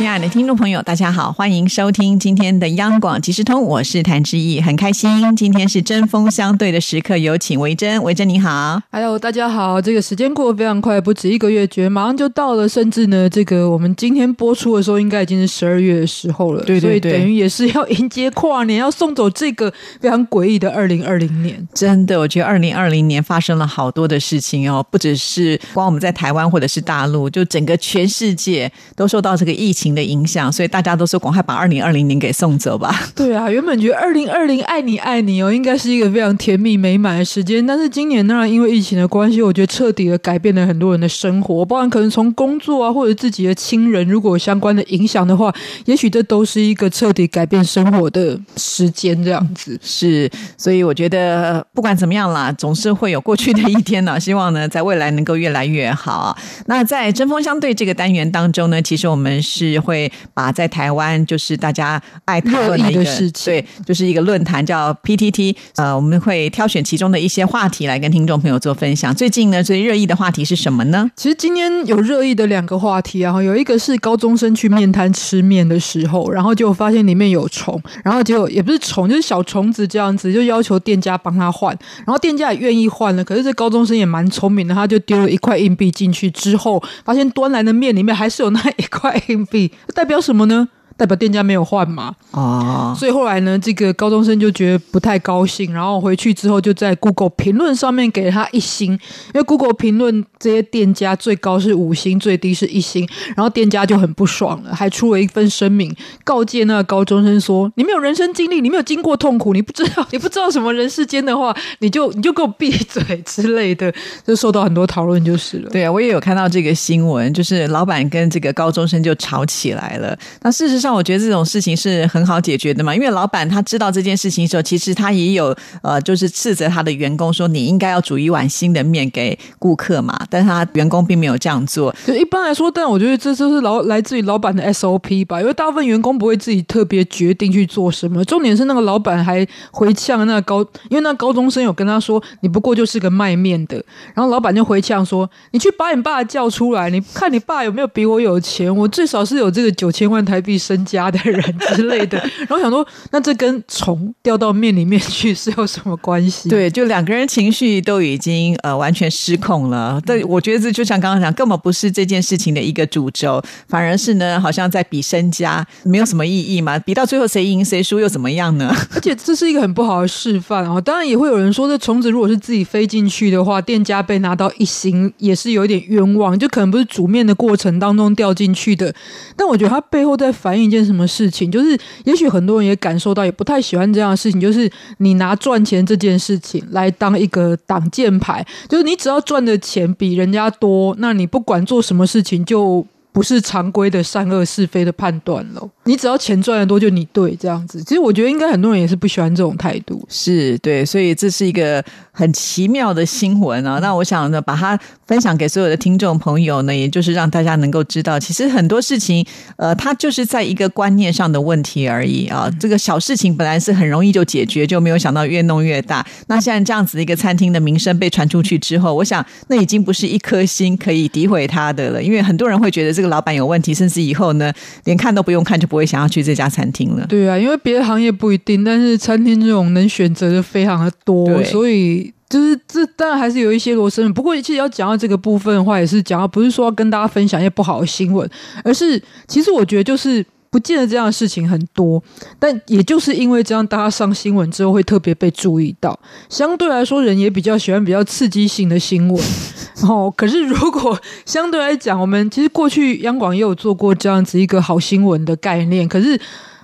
亲爱的听众朋友，大家好，欢迎收听今天的央广即时通，我是谭志毅，很开心，今天是针锋相对的时刻，有请维珍，维珍你好，Hello，大家好，这个时间过得非常快，不止一个月，觉得马上就到了，甚至呢，这个我们今天播出的时候，应该已经是十二月的时候了，对对对，等于也是要迎接跨年，要送走这个非常诡异的二零二零年。真的，我觉得二零二零年发生了好多的事情哦，不只是光我们在台湾或者是大陆，就整个全世界都受到这个疫情。的影响，所以大家都说赶快把二零二零年给送走吧。对啊，原本觉得二零二零爱你爱你哦，应该是一个非常甜蜜美满的时间，但是今年当然因为疫情的关系，我觉得彻底的改变了很多人的生活，包含可能从工作啊，或者自己的亲人，如果有相关的影响的话，也许这都是一个彻底改变生活的时间。这样子是，所以我觉得不管怎么样啦，总是会有过去的一天呢。希望呢，在未来能够越来越好。那在针锋相对这个单元当中呢，其实我们是。会把在台湾就是大家爱讨论的一个事情，对，就是一个论坛叫 PTT，呃，我们会挑选其中的一些话题来跟听众朋友做分享。最近呢，最热议的话题是什么呢？其实今天有热议的两个话题啊，有一个是高中生去面摊吃面的时候，然后就发现里面有虫，然后结果也不是虫，就是小虫子这样子，就要求店家帮他换，然后店家也愿意换了，可是这高中生也蛮聪明的，他就丢了一块硬币进去之后，发现端来的面里面还是有那一块硬币。代表什么呢？代表店家没有换嘛？啊，所以后来呢，这个高中生就觉得不太高兴，然后回去之后就在 Google 评论上面给了他一星，因为 Google 评论这些店家最高是五星，最低是一星，然后店家就很不爽了，还出了一份声明告诫那个高中生说：“你没有人生经历，你没有经过痛苦，你不知道，你不知道什么人世间的话，你就 你就给我闭嘴之类的，就受到很多讨论就是了。”对啊，我也有看到这个新闻，就是老板跟这个高中生就吵起来了。那事实上。我觉得这种事情是很好解决的嘛，因为老板他知道这件事情的时候，其实他也有呃，就是斥责他的员工说你应该要煮一碗新的面给顾客嘛，但是他员工并没有这样做。就一般来说，但我觉得这就是老来自于老板的 SOP 吧，因为大部分员工不会自己特别决定去做什么。重点是那个老板还回呛那个高，因为那高中生有跟他说，你不过就是个卖面的，然后老板就回呛说，你去把你爸叫出来，你看你爸有没有比我有钱，我最少是有这个九千万台币身。家的人之类的，然后想说，那这跟虫掉到面里面去是有什么关系？对，就两个人情绪都已经呃完全失控了。但我觉得这就像刚刚讲，根本不是这件事情的一个主轴，反而是呢，好像在比身家，没有什么意义嘛。比到最后谁赢谁输又怎么样呢？而且 这是一个很不好的示范啊！当然也会有人说，这虫子如果是自己飞进去的话，店家被拿到一星也是有一点冤枉，就可能不是煮面的过程当中掉进去的。但我觉得它背后在反映。一件什么事情，就是也许很多人也感受到，也不太喜欢这样的事情，就是你拿赚钱这件事情来当一个挡箭牌，就是你只要赚的钱比人家多，那你不管做什么事情就。不是常规的善恶是非的判断了，你只要钱赚的多就你对这样子。其实我觉得应该很多人也是不喜欢这种态度，是对，所以这是一个很奇妙的新闻啊。那我想呢，把它分享给所有的听众朋友呢，也就是让大家能够知道，其实很多事情，呃，它就是在一个观念上的问题而已啊。这个小事情本来是很容易就解决，就没有想到越弄越大。那现在这样子的一个餐厅的名声被传出去之后，我想那已经不是一颗心可以诋毁他的了，因为很多人会觉得。这个老板有问题，甚至以后呢，连看都不用看，就不会想要去这家餐厅了。对啊，因为别的行业不一定，但是餐厅这种能选择的非常的多，所以就是这当然还是有一些罗生不过其实要讲到这个部分的话，也是讲到不是说要跟大家分享一些不好的新闻，而是其实我觉得就是。不见得这样的事情很多，但也就是因为这样，大家上新闻之后会特别被注意到。相对来说，人也比较喜欢比较刺激性的新闻。哦，可是如果相对来讲，我们其实过去央广也有做过这样子一个好新闻的概念，可是。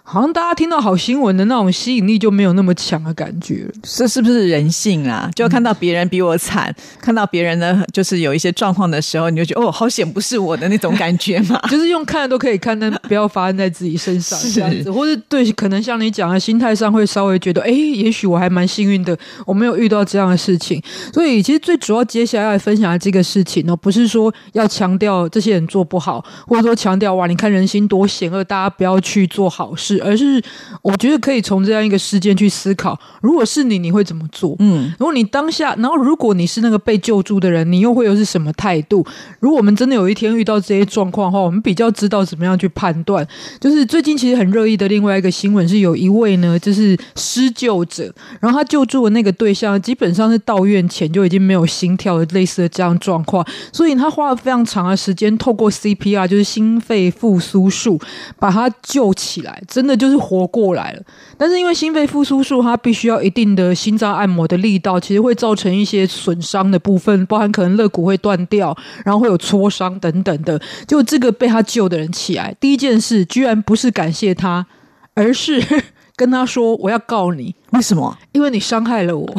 好像大家听到好新闻的那种吸引力就没有那么强的感觉了。这是不是人性啊？就看到别人比我惨，看到别人的，就是有一些状况的时候，你就觉得哦，好险不是我的那种感觉嘛。就是用看的都可以看，但不要发生在自己身上是这样子，或是对，可能像你讲的，心态上会稍微觉得，哎，也许我还蛮幸运的，我没有遇到这样的事情。所以，其实最主要接下来要分享的这个事情呢，不是说要强调这些人做不好，或者说强调哇，你看人心多险恶，大家不要去做好事，而是我觉得可以从这样一个事件去思考，如果是你，你会怎么做？嗯，如果你当下，然后如果你是那个被救助的人，你又会有是什么态度？如果我们真的有一天遇到这些状况的话，我们比较知道怎么样去判断。就是最近其实很热议的另外一个新闻是，有一位呢，就是施救者，然后他救助的那个对象基本上是到院前就已经没有心跳的类似的这样状况，所以他花了非常长的时间，透过 CPR 就是心肺复苏术把他救起来，真的就是活过来了。但是因为心肺复苏术，它必须要一定的心脏按摩的力道，其实会造成一些损伤的部分，包含可能肋骨会断掉，然后会有挫伤等等的。就这个被他救的人起来，第一件事居然不是感谢他，而是 跟他说：“我要告你，为什么？因为你伤害了我。”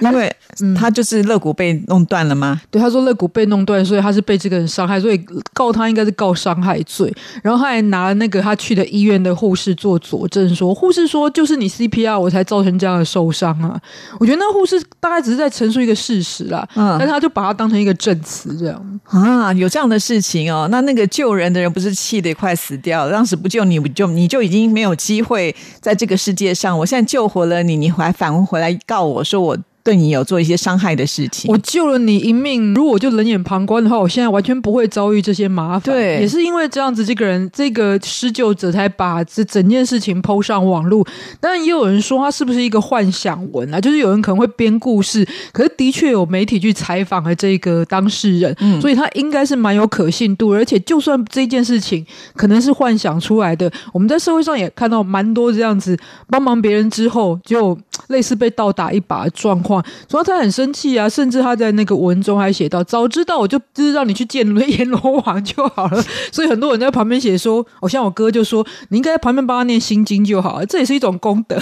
因为他就是肋骨被弄断了吗？对，他说肋骨被弄断，所以他是被这个人伤害，所以告他应该是告伤害罪。然后他还拿那个他去的医院的护士做佐证，说护士说就是你 CPR 我才造成这样的受伤啊。我觉得那护士大概只是在陈述一个事实啦，嗯但他就把它当成一个证词这样。啊，有这样的事情哦。那那个救人的人不是气得快死掉了？当时不救你，不就你就已经没有机会在这个世界上。我现在救活了你，你还反问回来告我说我对你有做一些伤害的事情。我救了你一命，如果我就冷眼旁观的话，我现在完全不会遭遇这些麻烦。对也是因为这样子，这个人这个施救者才把这整件事情抛上网络。当然，也有人说他是不是一个幻想文啊？就是有人可能会编故事，可是的确有媒体去采访了这个当事人，所以他应该是蛮有可信度。而且，就算这件事情可能是幻想出来的，我们在社会上也看到蛮多这样子帮忙别人之后就类似被倒打一把的状况。主要他很生气啊，甚至他在那个文中还写到：“早知道我就就是让你去见阎罗王就好了。”所以很多人在旁边写说：“我，像我哥就说，你应该在旁边帮他念心经就好了，这也是一种功德。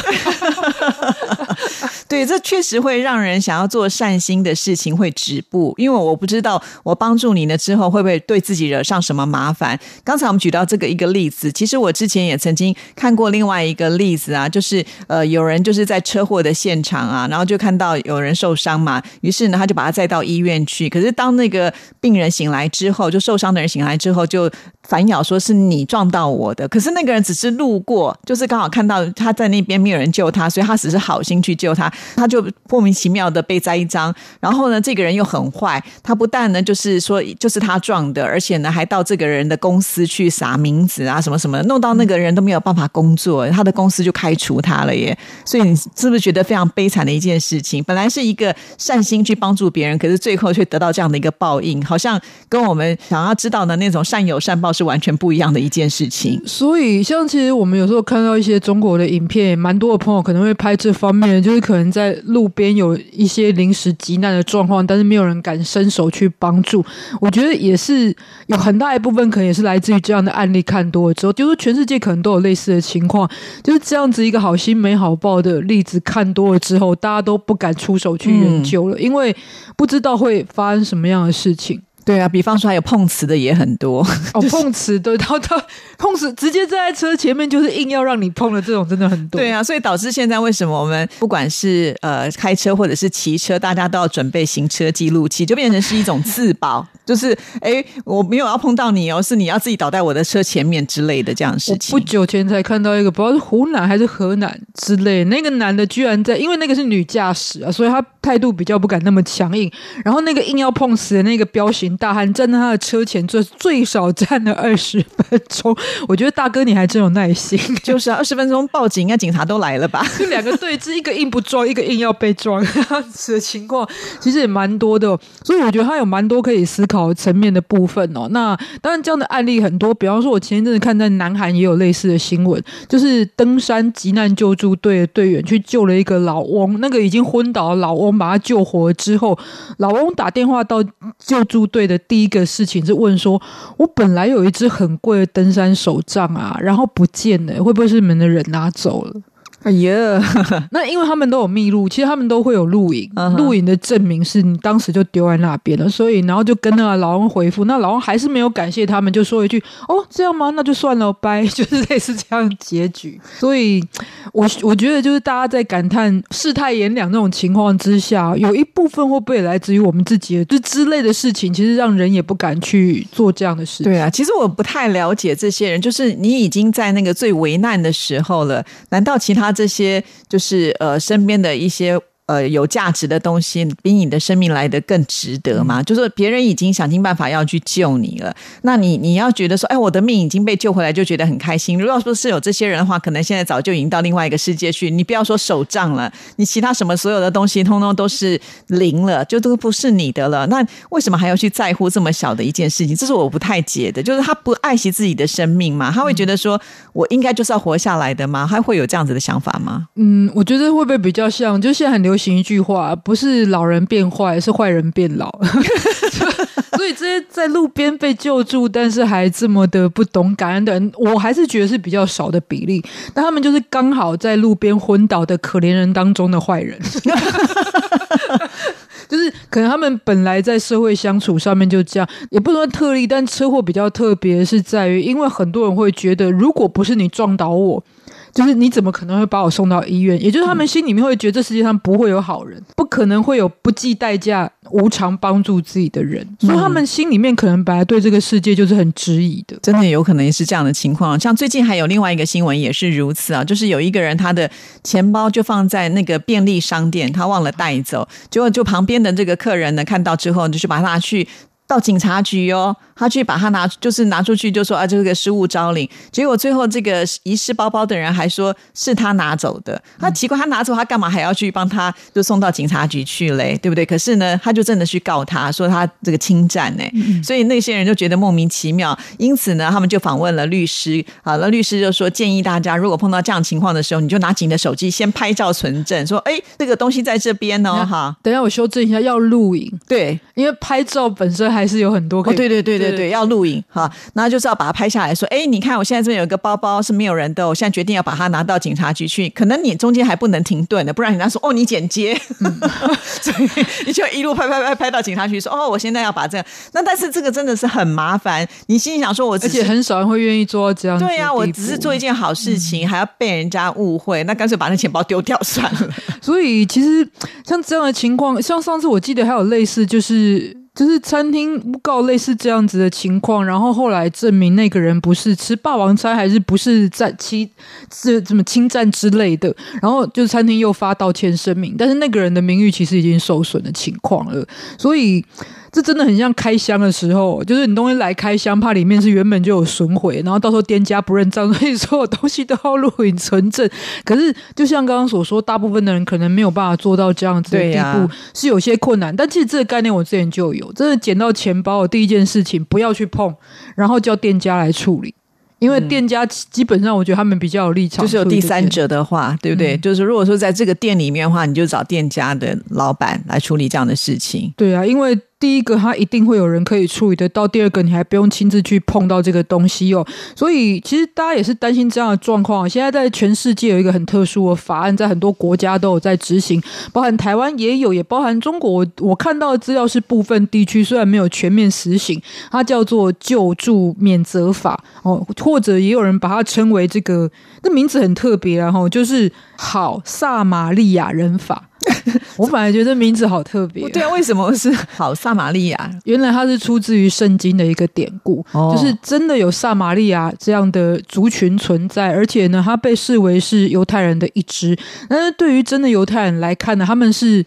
对，这确实会让人想要做善心的事情会止步，因为我不知道我帮助你了之后会不会对自己惹上什么麻烦。刚才我们举到这个一个例子，其实我之前也曾经看过另外一个例子啊，就是呃有人就是在车祸的现场啊，然后就看到有人受伤嘛，于是呢他就把他载到医院去。可是当那个病人醒来之后，就受伤的人醒来之后就反咬说是你撞到我的，可是那个人只是路过，就是刚好看到他在那边没有人救他，所以他只是好心去救他，他就莫名其妙的被栽一张。然后呢，这个人又很坏，他不但呢就是说就是他撞的，而且呢还到这个人的公司去撒名字啊什么什么，弄到那个人都没有办法工作，他的公司就开除他了耶。所以你是不是觉得非常悲惨的一件事情？本来是一个善心去帮助别人，可是最后却得到这样的一个报应，好像跟我们想要知道的那种善有善报是完全不一样的一件事情。所以，像其实我们有时候看到一些中国的影片，蛮多的朋友可能会拍这方面，就是可能在路边有一些临时急难的状况，但是没有人敢伸手去帮助。我觉得也是有很大一部分可能也是来自于这样的案例看多了之后，就是全世界可能都有类似的情况，就是这样子一个好心没好报的例子看多了之后，大家都不敢出手去援救了，因为不知道会发生什么样的事情。对啊，比方说还有碰瓷的也很多。哦，碰瓷对，然后他碰瓷直接站在车前面，就是硬要让你碰的这种，真的很多。对啊，所以导致现在为什么我们不管是呃开车或者是骑车，大家都要准备行车记录器，就变成是一种自保，就是哎我没有要碰到你哦，是你要自己倒在我的车前面之类的这样的事情。不久前才看到一个，不知道是湖南还是河南之类，那个男的居然在，因为那个是女驾驶啊，所以他态度比较不敢那么强硬。然后那个硬要碰瓷的那个彪形大汉站在他的车前，最最少站了二十分钟。我觉得大哥你还真有耐心，就是啊，二十分钟报警，应该警察都来了吧？就两个对峙，一个硬不撞，一个硬要被撞，这样子的情况其实也蛮多的哦。所以我觉得他有蛮多可以思考层面的部分哦。那当然这样的案例很多，比方说我前一阵子看在南韩也有类似的新闻，就是登山急难救助队的队员去救了一个老翁，那个已经昏倒的老翁把他救活之后，老翁打电话到救助队的第一个事情是问说：“我本来有一只很贵的登山手杖啊，然后不见了，会不会是你们的人拿走了？”哎呀，那因为他们都有密录，其实他们都会有录影，录影的证明是你当时就丢在那边了，所以然后就跟那个老翁回复，那老翁还是没有感谢他们，就说一句：“哦，这样吗？那就算了，拜。”就是类似这样结局。所以，我我觉得就是大家在感叹世态炎凉那种情况之下，有一部分会不会来自于我们自己，就之类的事情，其实让人也不敢去做这样的事情。对啊，其实我不太了解这些人，就是你已经在那个最危难的时候了，难道其他？这些就是呃，身边的一些。呃，有价值的东西比你的生命来的更值得吗？就是别人已经想尽办法要去救你了，那你你要觉得说，哎，我的命已经被救回来，就觉得很开心。如果说是有这些人的话，可能现在早就已经到另外一个世界去。你不要说手账了，你其他什么所有的东西，通通都是零了，就都不是你的了。那为什么还要去在乎这么小的一件事情？这是我不太解的。就是他不爱惜自己的生命吗？他会觉得说我应该就是要活下来的吗？他会有这样子的想法吗？嗯，我觉得会不会比较像，就现在很流行一句话，不是老人变坏，是坏人变老。所以这些在路边被救助，但是还这么的不懂感恩的人，我还是觉得是比较少的比例。但他们就是刚好在路边昏倒的可怜人当中的坏人，就是可能他们本来在社会相处上面就这样，也不能特例。但车祸比较特别是在于，因为很多人会觉得，如果不是你撞倒我。就是你怎么可能会把我送到医院？也就是他们心里面会觉得这世界上不会有好人，不可能会有不计代价无偿帮助自己的人，所以他们心里面可能本来对这个世界就是很质疑的。真的有可能是这样的情况。像最近还有另外一个新闻也是如此啊，就是有一个人他的钱包就放在那个便利商店，他忘了带走，结果就旁边的这个客人呢看到之后，就是把他拿去到警察局哦。他去把它拿，就是拿出去，就说啊，这个失物招领。结果最后这个遗失包包的人还说是他拿走的。他奇怪，他拿走他干嘛还要去帮他就送到警察局去嘞？对不对？可是呢，他就真的去告他说他这个侵占呢。所以那些人就觉得莫名其妙。因此呢，他们就访问了律师。好了，律师就说建议大家，如果碰到这样情况的时候，你就拿起你的手机先拍照存证，说哎，这个东西在这边哦，哈。等下我修正一下，要录影。对，因为拍照本身还是有很多。哦，对对对对。对对，要录影哈，然后就是要把它拍下来，说，哎，你看我现在这边有一个包包是没有人的，我现在决定要把它拿到警察局去。可能你中间还不能停顿的，不然人家说，哦，你剪接，所以你就一路拍拍拍拍到警察局，说，哦，我现在要把这个。那但是这个真的是很麻烦，你心里想说，我而且很少人会愿意做这样。对呀，我只是做一件好事情，还要被人家误会，那干脆把那钱包丢掉算了。所以其实像这样的情况，像上次我记得还有类似，就是。就是餐厅诬告类似这样子的情况，然后后来证明那个人不是吃霸王餐，还是不是在欺是什么侵占之类的，然后就餐厅又发道歉声明，但是那个人的名誉其实已经受损的情况了，所以。这真的很像开箱的时候，就是你东西来开箱，怕里面是原本就有损毁，然后到时候店家不认账，所以所有东西都要录影存证。可是就像刚刚所说，大部分的人可能没有办法做到这样子的地步，是有些困难。但其实这个概念我之前就有，真的捡到钱包的第一件事情不要去碰，然后叫店家来处理。因为店家基本上，我觉得他们比较有立场。就是有第三者的话，对不对？就是如果说在这个店里面的话，你就找店家的老板来处理这样的事情。对啊，因为。第一个，他一定会有人可以处理得到；第二个，你还不用亲自去碰到这个东西哦。所以，其实大家也是担心这样的状况。现在在全世界有一个很特殊的法案，在很多国家都有在执行，包含台湾也有，也包含中国。我看到的资料是部分地区虽然没有全面实行，它叫做救助免责法哦，或者也有人把它称为这个，那名字很特别然后就是好撒玛利亚人法。我本来觉得名字好特别，对啊，为什么是 好撒玛利亚？原来它是出自于圣经的一个典故，就是真的有撒玛利亚这样的族群存在，而且呢，它被视为是犹太人的一支。但是对于真的犹太人来看呢，他们是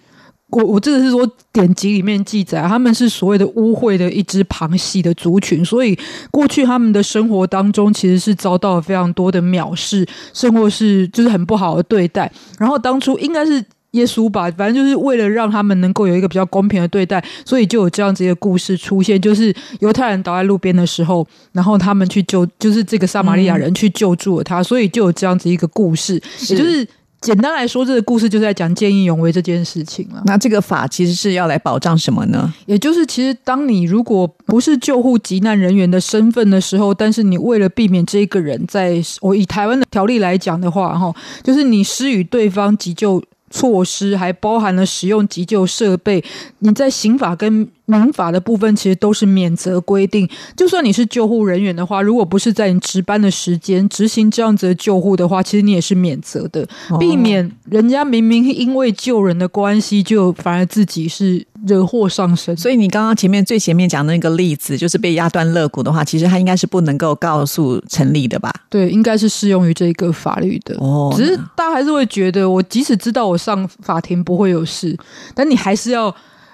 我我这个是说典籍里面记载，他们是所谓的污秽的一支旁系的族群，所以过去他们的生活当中其实是遭到了非常多的藐视，甚或是就是很不好的对待。然后当初应该是。耶稣吧，反正就是为了让他们能够有一个比较公平的对待，所以就有这样子一个故事出现，就是犹太人倒在路边的时候，然后他们去救，就是这个撒玛利亚人去救助了他，所以就有这样子一个故事，也就是简单来说，这个故事就是在讲见义勇为这件事情了。那这个法其实是要来保障什么呢？也就是，其实当你如果不是救护急难人员的身份的时候，但是你为了避免这个人在我以台湾的条例来讲的话，哈，就是你施予对方急救措施，还包含了使用急救设备，你在刑法跟民法的部分其实都是免责规定。就算你是救护人员的话，如果不是在你值班的时间执行这样子的救护的话，其实你也是免责的，避免人家明明因为救人的关系，就反而自己是惹祸上身。所以你刚刚前面最前面讲的那个例子，就是被压断肋骨的话，其实他应该是不能够告诉成立的吧？对，应该是适用于这个法律的。哦只是大家还是会觉得，我即使知道我上法庭不会有事，但你还是要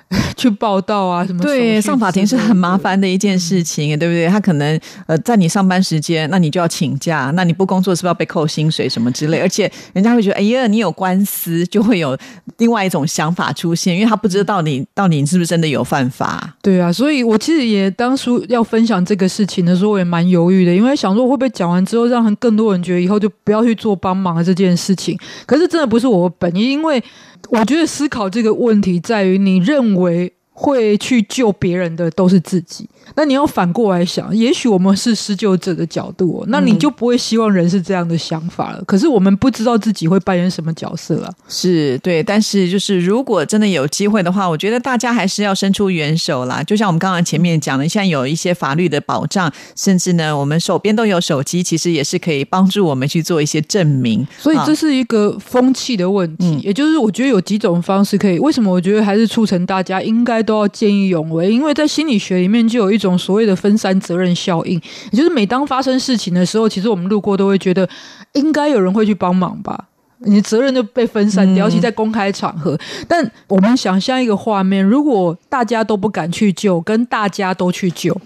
去报道啊，什么对，上法庭是很麻。烦的一件事情，对不对？他可能呃，在你上班时间，那你就要请假，那你不工作是不是要被扣薪水什么之类？而且人家会觉得，哎呀，你有官司，就会有另外一种想法出现，因为他不知道你到底是不是真的有犯法。对啊，所以我其实也当初要分享这个事情的时候，我也蛮犹豫的，因为想说会不会讲完之后，让更多人觉得以后就不要去做帮忙的这件事情。可是真的不是我本意，因为我觉得思考这个问题在于，你认为会去救别人的都是自己，那你要反过来想，也许我们是施救者的角度、哦，那你就不会希望人是这样的想法了。可是我们不知道自己会扮演什么角色啊。是对，但是就是如果真的有机会的话，我觉得大家还是要伸出援手啦。就像我们刚刚前面讲的，现在有一些法律的保障，甚至呢，我们手边都有手机，其实也是可以帮助我们去做一些证明。啊所以这是一个风气的问题，嗯也就是我觉得有几种方式可以。为什么我觉得还是促成大家应该都要见义勇为？因为在心理学里面就有一种所谓的分散责任效应，也就是每当发生事情的时候，其实我们路过都会觉得应该有人会去帮忙吧。你的责任就被分散掉，尤其在公开场合。但我们想象一个画面，如果大家都不敢去救，跟大家都去救，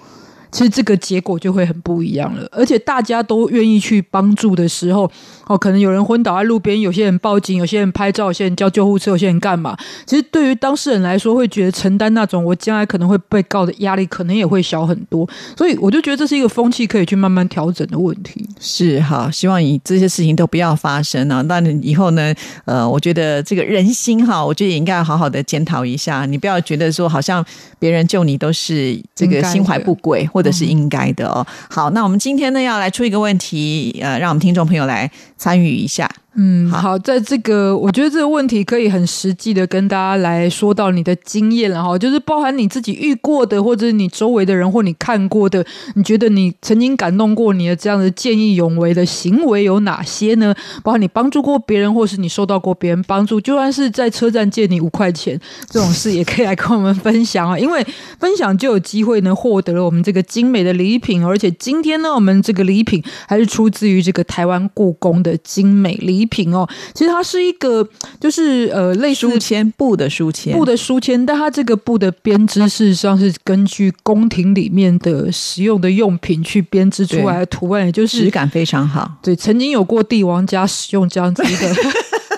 其实这个结果就会很不一样了。而且大家都愿意去帮助的时候，哦，可能有人昏倒在路边，有些人报警，有些人拍照，有些人叫救护车，有些人干嘛？其实对于当事人来说，会觉得承担那种我将来可能会被告的压力，可能也会小很多。所以我就觉得这是一个风气可以去慢慢调整的问题。是哈，希望你这些事情都不要发生啊！那你以后呢？呃，我觉得这个人心哈，我觉得也应该要好好的检讨一下。你不要觉得说好像别人救你都是这个心怀不轨，或者是应该的哦。好，那我们今天呢要来出一个问题，呃，让我们听众朋友来参与一下。嗯，好。好，在这个我觉得这个问题可以很实际的跟大家来说到你的经验了哈，就是包含你自己遇过的，或者是你周围的人或你看过的，你觉得你曾经感动过你的这样的见义勇为的行为有哪些呢？包含你帮助过别人，或是你受到过别人帮助，就算是在车站借你五块钱这种事，也可以来跟我们分享啊，因为分享就有机会呢获得了我们这个精美的礼品，而且今天呢，我们这个礼品还是出自于这个台湾故宫的精美礼品哦。其实它是一个就是呃类似书签布的书签，布的书签，但它这个布的编织事实上是根据宫廷里面的使用的用品去编织出来的图案，也就是质感非常好。对曾经有过帝王家使用这样子一个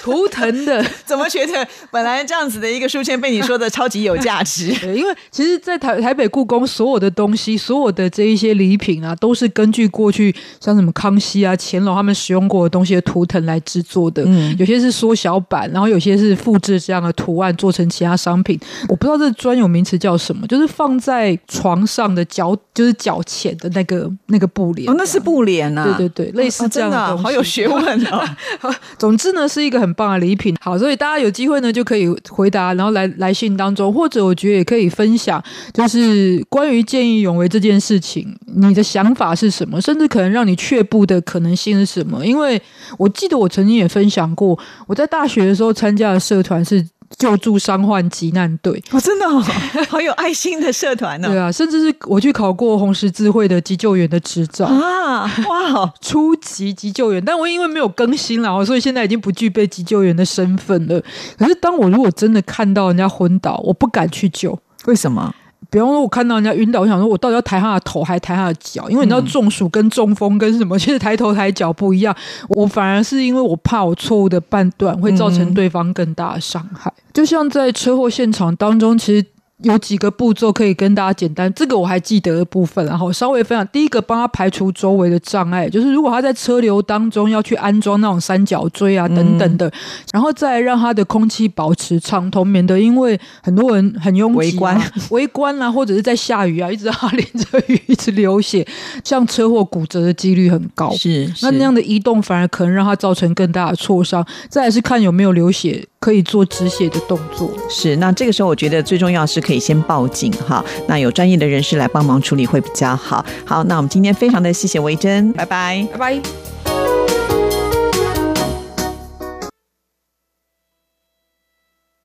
图腾的。怎么觉得本来这样子的一个书签被你说的超级有价值？对，因为其实，在台台北故宫所有的东西，所有的这一些礼品啊，都是根据过去像什么康熙啊、乾隆他们使用过的东西的图腾来制作的。嗯有些是缩小版，然后有些是复制这样的图案做成其他商品。我不知道这专有名词叫什么，就是放在床上的脚，就是脚前的那个那个布帘。哦，那是布帘啊！对对对，类似哦这样真的啊东西、好有学问哦。总之呢，是一个很棒的礼品。好，所以大家有机会呢，就可以回答，然后来来信当中，或者我觉得也可以分享，就是关于见义勇为这件事情，你的想法是什么，甚至可能让你却步的可能性是什么？因为我记得我曾经也分享过，我在大学的时候参加的社团是救助伤患急难队。哦，真的、哦，好有爱心的社团呢、对啊，甚至是我去考过红十字会的急救员的执照。啊！哇哦，初级急救员，但我因为没有更新了，所以现在已经不具备急救员的身份了。可是当我如果真的看到人家昏倒，我不敢去救。为什么？比方说，我看到人家晕倒，我想说，我到底要抬他的头，还抬他的脚？因为你知道，中暑跟中风跟什么，其实抬头抬脚不一样。我反而是因为我怕我错误的判断会造成对方更大的伤害。就像在车祸现场当中，其实有几个步骤可以跟大家简单，这个我还记得的部分，然后稍微分享。第一个，帮他排除周围的障碍，就是如果他在车流当中要去安装那种三角锥啊等等的，然后再让他的空气保持畅通，免得因为很多人很拥挤、围观、围观啊，或者是在下雨啊，一直他淋着雨一直流血，像车祸骨折的几率很高。是，那那样的移动反而可能让他造成更大的挫伤。再来是看有没有流血。可以做止血的动作，是那这个时候我觉得最重要是可以先报警哈，那有专业的人士来帮忙处理会比较好。好，那我们今天非常的谢谢维珍，拜拜，拜拜。